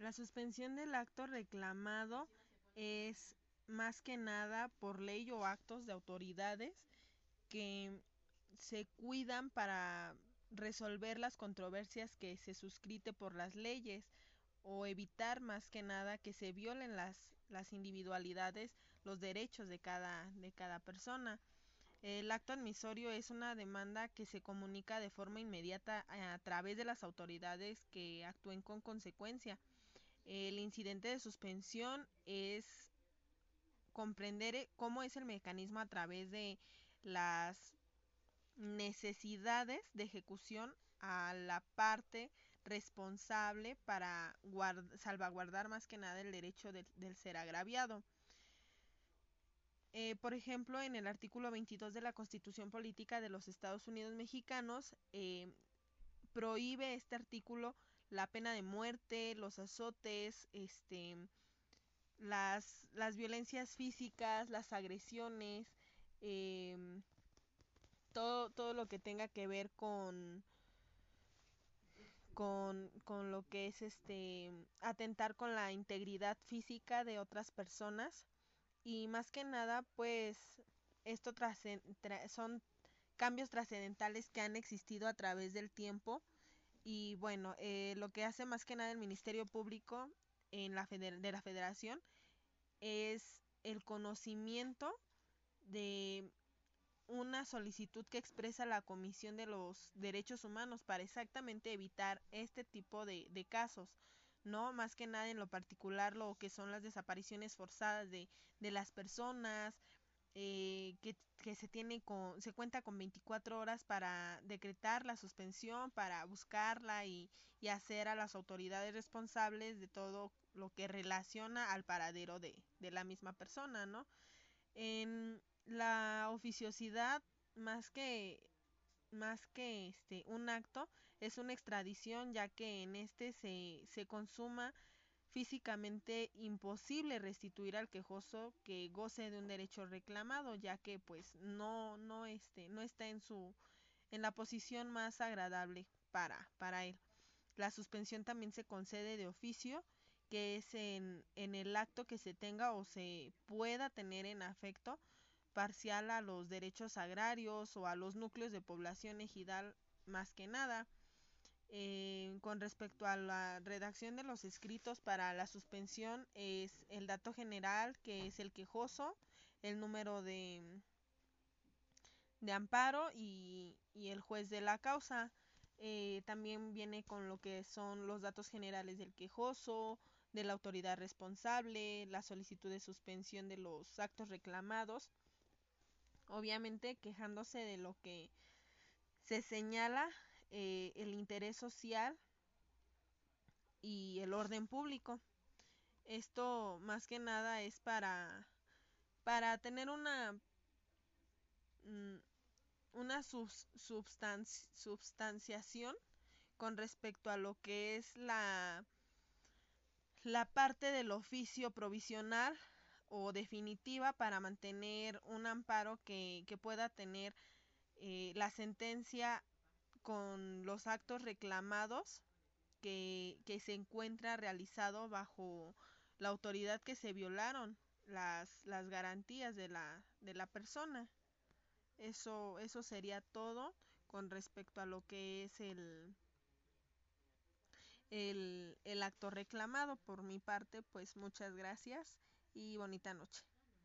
La suspensión del acto reclamado es más que nada por ley o actos de autoridades que se cuidan para resolver las controversias que se suscrite por las leyes o evitar más que nada que se violen las, las individualidades, los derechos de cada, de cada persona. El acto admisorio es una demanda que se comunica de forma inmediata a través de las autoridades que actúen con consecuencia. El incidente de suspensión es comprender cómo es el mecanismo a través de las necesidades de ejecución a la parte responsable para salvaguardar más que nada el derecho del ser agraviado. Eh, por ejemplo, en el artículo 22 de la Constitución Política de los Estados Unidos Mexicanos, eh, prohíbe este artículo la pena de muerte, los azotes, este, las, las violencias físicas, las agresiones, eh, todo, todo lo que tenga que ver con, con, con lo que es este atentar con la integridad física de otras personas. Y más que nada pues esto son cambios trascendentales que han existido a través del tiempo y bueno eh, lo que hace más que nada el Ministerio Público en la de la Federación es el conocimiento de una solicitud que expresa la Comisión de los Derechos Humanos para exactamente evitar este tipo de, de casos. ¿no? Más que nada en lo particular lo que son las desapariciones forzadas de, de las personas, eh, que, que, se tiene con, se cuenta con 24 horas para decretar la suspensión, para buscarla y, y hacer a las autoridades responsables de todo lo que relaciona al paradero de, de la misma persona, ¿no? En, la oficiosidad más que más que este un acto es una extradición ya que en este se, se consuma físicamente imposible restituir al quejoso que goce de un derecho reclamado ya que pues no no este no está en su en la posición más agradable para para él la suspensión también se concede de oficio que es en, en el acto que se tenga o se pueda tener en afecto parcial a los derechos agrarios o a los núcleos de población ejidal más que nada. Eh, con respecto a la redacción de los escritos para la suspensión es el dato general que es el quejoso, el número de, de amparo y, y el juez de la causa. Eh, también viene con lo que son los datos generales del quejoso, de la autoridad responsable, la solicitud de suspensión de los actos reclamados obviamente quejándose de lo que se señala eh, el interés social y el orden público. Esto más que nada es para para tener una mm, una substanciación con respecto a lo que es la la parte del oficio provisional o definitiva para mantener un amparo que, que pueda tener eh, la sentencia con los actos reclamados que, que se encuentra realizado bajo la autoridad que se violaron las, las garantías de la, de la persona. Eso, eso sería todo con respecto a lo que es el, el, el acto reclamado. Por mi parte, pues muchas gracias y bonita noche.